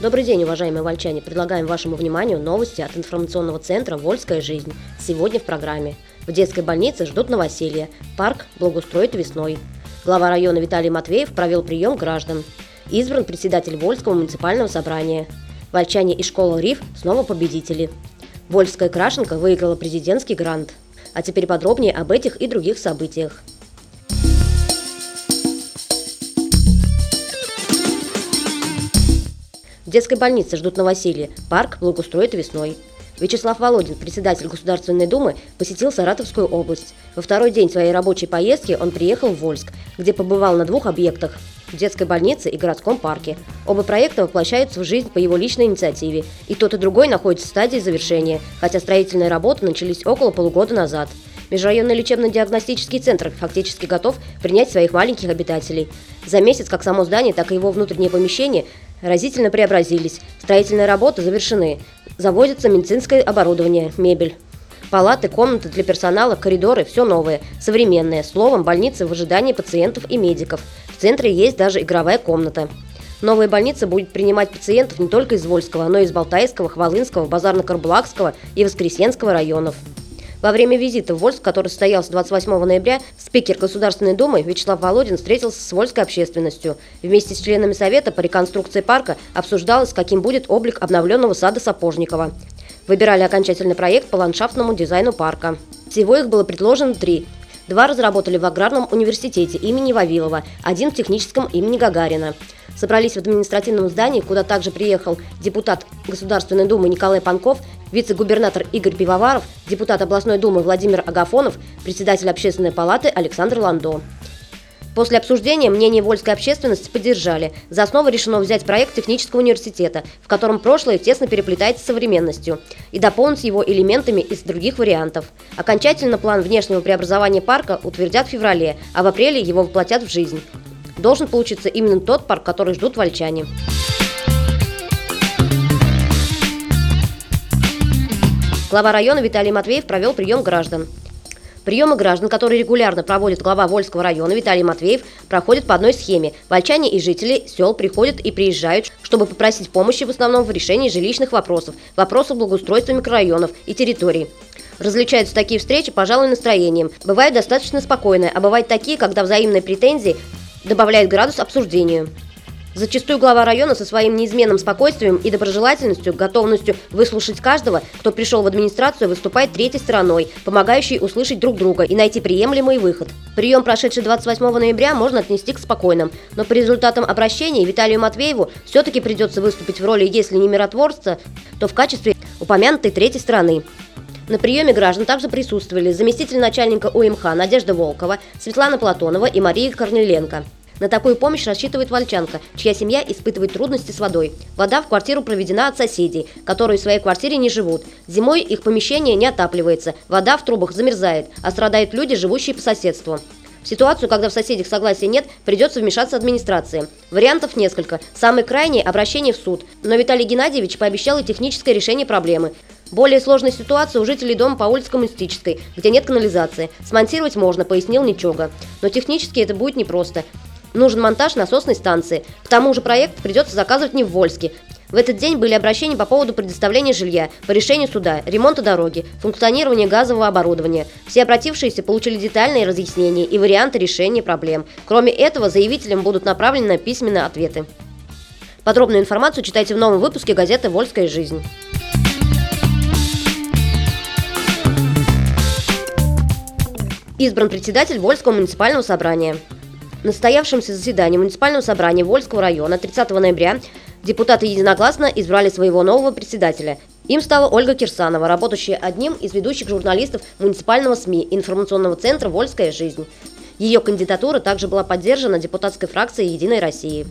Добрый день, уважаемые вольчане. Предлагаем вашему вниманию новости от информационного центра «Вольская жизнь». Сегодня в программе. В детской больнице ждут новоселья. Парк благоустроит весной. Глава района Виталий Матвеев провел прием граждан. Избран председатель Вольского муниципального собрания. Вольчане и школа РИФ снова победители. Вольская крашенка выиграла президентский грант. А теперь подробнее об этих и других событиях. Детской больнице ждут новоселье. Парк благоустроит весной. Вячеслав Володин, председатель Государственной Думы, посетил Саратовскую область. Во второй день своей рабочей поездки он приехал в Вольск, где побывал на двух объектах – детской больнице и городском парке. Оба проекта воплощаются в жизнь по его личной инициативе. И тот, и другой находится в стадии завершения, хотя строительные работы начались около полугода назад. Межрайонный лечебно-диагностический центр фактически готов принять своих маленьких обитателей. За месяц как само здание, так и его внутреннее помещение разительно преобразились. Строительные работы завершены. Завозится медицинское оборудование, мебель. Палаты, комнаты для персонала, коридоры – все новое, современное. Словом, больница в ожидании пациентов и медиков. В центре есть даже игровая комната. Новая больница будет принимать пациентов не только из Вольского, но и из Балтайского, Хвалынского, Базарно-Карбулакского и Воскресенского районов. Во время визита в Вольск, который состоялся 28 ноября, спикер Государственной Думы Вячеслав Володин встретился с вольской общественностью. Вместе с членами Совета по реконструкции парка обсуждалось, каким будет облик обновленного сада Сапожникова. Выбирали окончательный проект по ландшафтному дизайну парка. Всего их было предложено три. Два разработали в Аграрном университете имени Вавилова, один в техническом имени Гагарина собрались в административном здании, куда также приехал депутат Государственной Думы Николай Панков, вице-губернатор Игорь Пивоваров, депутат областной думы Владимир Агафонов, председатель общественной палаты Александр Ландо. После обсуждения мнение вольской общественности поддержали. За основу решено взять проект технического университета, в котором прошлое тесно переплетается с современностью, и дополнить его элементами из других вариантов. Окончательно план внешнего преобразования парка утвердят в феврале, а в апреле его воплотят в жизнь должен получиться именно тот парк, который ждут вольчане. Глава района Виталий Матвеев провел прием граждан. Приемы граждан, которые регулярно проводит глава Вольского района Виталий Матвеев, проходят по одной схеме. Вольчане и жители сел приходят и приезжают, чтобы попросить помощи в основном в решении жилищных вопросов, вопросов благоустройства микрорайонов и территорий. Различаются такие встречи, пожалуй, настроением. Бывают достаточно спокойные, а бывают такие, когда взаимные претензии добавляет градус обсуждению. Зачастую глава района со своим неизменным спокойствием и доброжелательностью, готовностью выслушать каждого, кто пришел в администрацию, выступает третьей стороной, помогающей услышать друг друга и найти приемлемый выход. Прием, прошедший 28 ноября, можно отнести к спокойным, но по результатам обращения Виталию Матвееву все-таки придется выступить в роли, если не миротворца, то в качестве упомянутой третьей стороны. На приеме граждан также присутствовали заместитель начальника УМХ Надежда Волкова, Светлана Платонова и Мария Корнеленко. На такую помощь рассчитывает Вольчанка, чья семья испытывает трудности с водой. Вода в квартиру проведена от соседей, которые в своей квартире не живут. Зимой их помещение не отапливается, вода в трубах замерзает, а страдают люди, живущие по соседству. В ситуацию, когда в соседях согласия нет, придется вмешаться администрации. Вариантов несколько. Самый крайний – обращение в суд. Но Виталий Геннадьевич пообещал и техническое решение проблемы. Более сложная ситуация у жителей дома по улице Коммунистической, где нет канализации. Смонтировать можно, пояснил Ничога. Но технически это будет непросто. Нужен монтаж насосной станции. К тому же проект придется заказывать не в Вольске. В этот день были обращения по поводу предоставления жилья, по решению суда, ремонта дороги, функционирования газового оборудования. Все обратившиеся получили детальные разъяснения и варианты решения проблем. Кроме этого, заявителям будут направлены письменные ответы. Подробную информацию читайте в новом выпуске газеты «Вольская жизнь». избран председатель Вольского муниципального собрания. На состоявшемся заседании муниципального собрания Вольского района 30 ноября депутаты единогласно избрали своего нового председателя. Им стала Ольга Кирсанова, работающая одним из ведущих журналистов муниципального СМИ информационного центра «Вольская жизнь». Ее кандидатура также была поддержана депутатской фракцией «Единой России».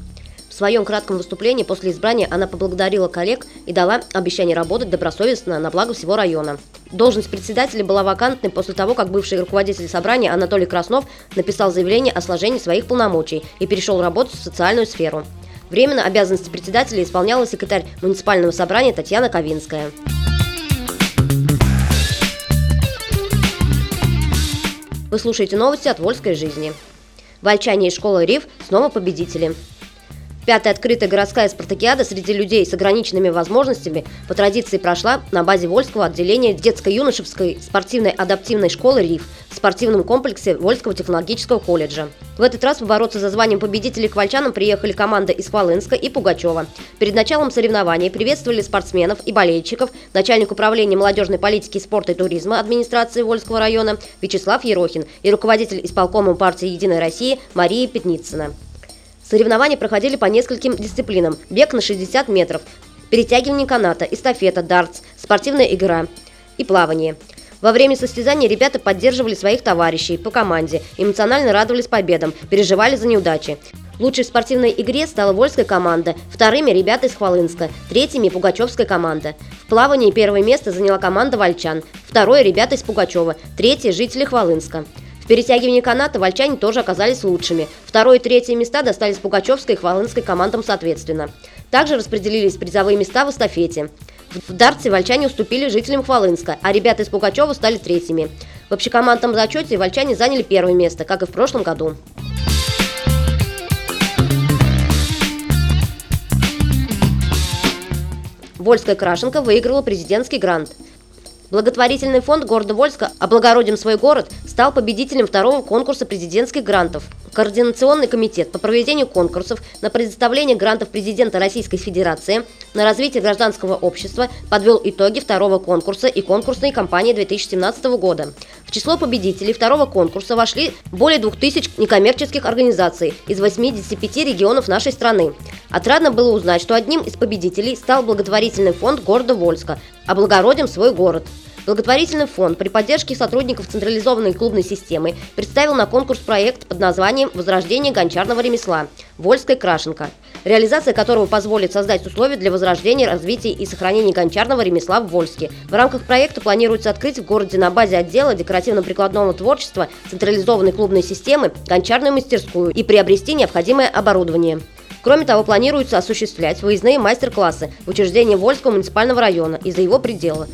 В своем кратком выступлении после избрания она поблагодарила коллег и дала обещание работать добросовестно на благо всего района. Должность председателя была вакантной после того, как бывший руководитель собрания Анатолий Краснов написал заявление о сложении своих полномочий и перешел работать в социальную сферу. Временно обязанности председателя исполняла секретарь муниципального собрания Татьяна Ковинская. Вы слушаете новости от Вольской жизни. Вольчане из школы РИФ снова победители. Пятая открытая городская спартакиада среди людей с ограниченными возможностями по традиции прошла на базе Вольского отделения детско-юношеской спортивной адаптивной школы РИФ в спортивном комплексе Вольского технологического колледжа. В этот раз побороться за званием победителей к вольчанам приехали команда из Хвалынска и Пугачева. Перед началом соревнований приветствовали спортсменов и болельщиков начальник управления молодежной политики, спорта и туризма администрации Вольского района Вячеслав Ерохин и руководитель исполкома партии «Единая Россия» Мария Пятницына. Соревнования проходили по нескольким дисциплинам. Бег на 60 метров, перетягивание каната, эстафета, дартс, спортивная игра и плавание. Во время состязаний ребята поддерживали своих товарищей по команде, эмоционально радовались победам, переживали за неудачи. Лучшей в спортивной игре стала Вольская команда, вторыми – ребята из Хвалынска, третьими – Пугачевская команда. В плавании первое место заняла команда Вольчан, второе – ребята из Пугачева, третье – жители Хвалынска. В перетягивании каната вольчане тоже оказались лучшими. Второе и третье места достались Пугачевской и Хвалынской командам соответственно. Также распределились призовые места в эстафете. В дартсе вольчане уступили жителям Хвалынска, а ребята из Пугачева стали третьими. В общекомандном зачете вольчане заняли первое место, как и в прошлом году. Вольская крашенка выиграла президентский грант – Благотворительный фонд города Вольска «Облагородим свой город» стал победителем второго конкурса президентских грантов. Координационный комитет по проведению конкурсов на предоставление грантов президента Российской Федерации на развитие гражданского общества подвел итоги второго конкурса и конкурсной кампании 2017 года. В число победителей второго конкурса вошли более 2000 некоммерческих организаций из 85 регионов нашей страны. Отрадно было узнать, что одним из победителей стал благотворительный фонд города Вольска «Облагородим свой город». Благотворительный фонд при поддержке сотрудников централизованной клубной системы представил на конкурс проект под названием «Возрождение гончарного ремесла. Вольская крашенка», реализация которого позволит создать условия для возрождения, развития и сохранения гончарного ремесла в Вольске. В рамках проекта планируется открыть в городе на базе отдела декоративно-прикладного творчества централизованной клубной системы гончарную мастерскую и приобрести необходимое оборудование. Кроме того, планируется осуществлять выездные мастер-классы в учреждении Вольского муниципального района и за его пределы.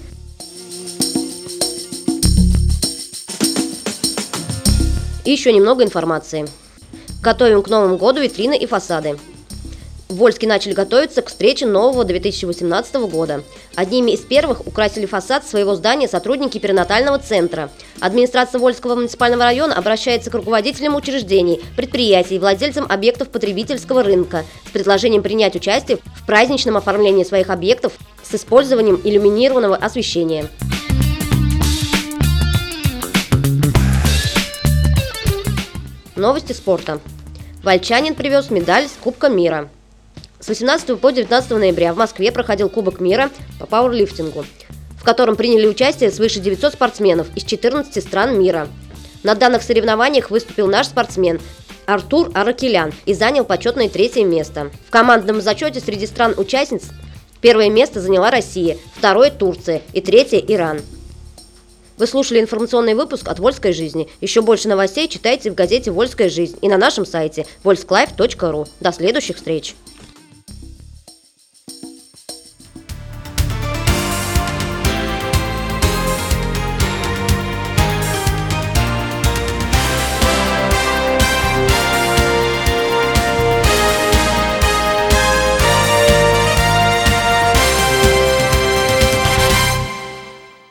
И еще немного информации. Готовим к Новому году витрины и фасады. В Вольске начали готовиться к встрече нового 2018 года. Одними из первых украсили фасад своего здания сотрудники перинатального центра. Администрация Вольского муниципального района обращается к руководителям учреждений, предприятий, владельцам объектов потребительского рынка с предложением принять участие в праздничном оформлении своих объектов с использованием иллюминированного освещения. Новости спорта. Вольчанин привез медаль с Кубка мира. С 18 по 19 ноября в Москве проходил Кубок мира по пауэрлифтингу, в котором приняли участие свыше 900 спортсменов из 14 стран мира. На данных соревнованиях выступил наш спортсмен Артур Аракелян и занял почетное третье место. В командном зачете среди стран-участниц первое место заняла Россия, второе – Турция и третье – Иран. Вы слушали информационный выпуск от «Вольской жизни». Еще больше новостей читайте в газете «Вольская жизнь» и на нашем сайте volsklиfe.ru. До следующих встреч!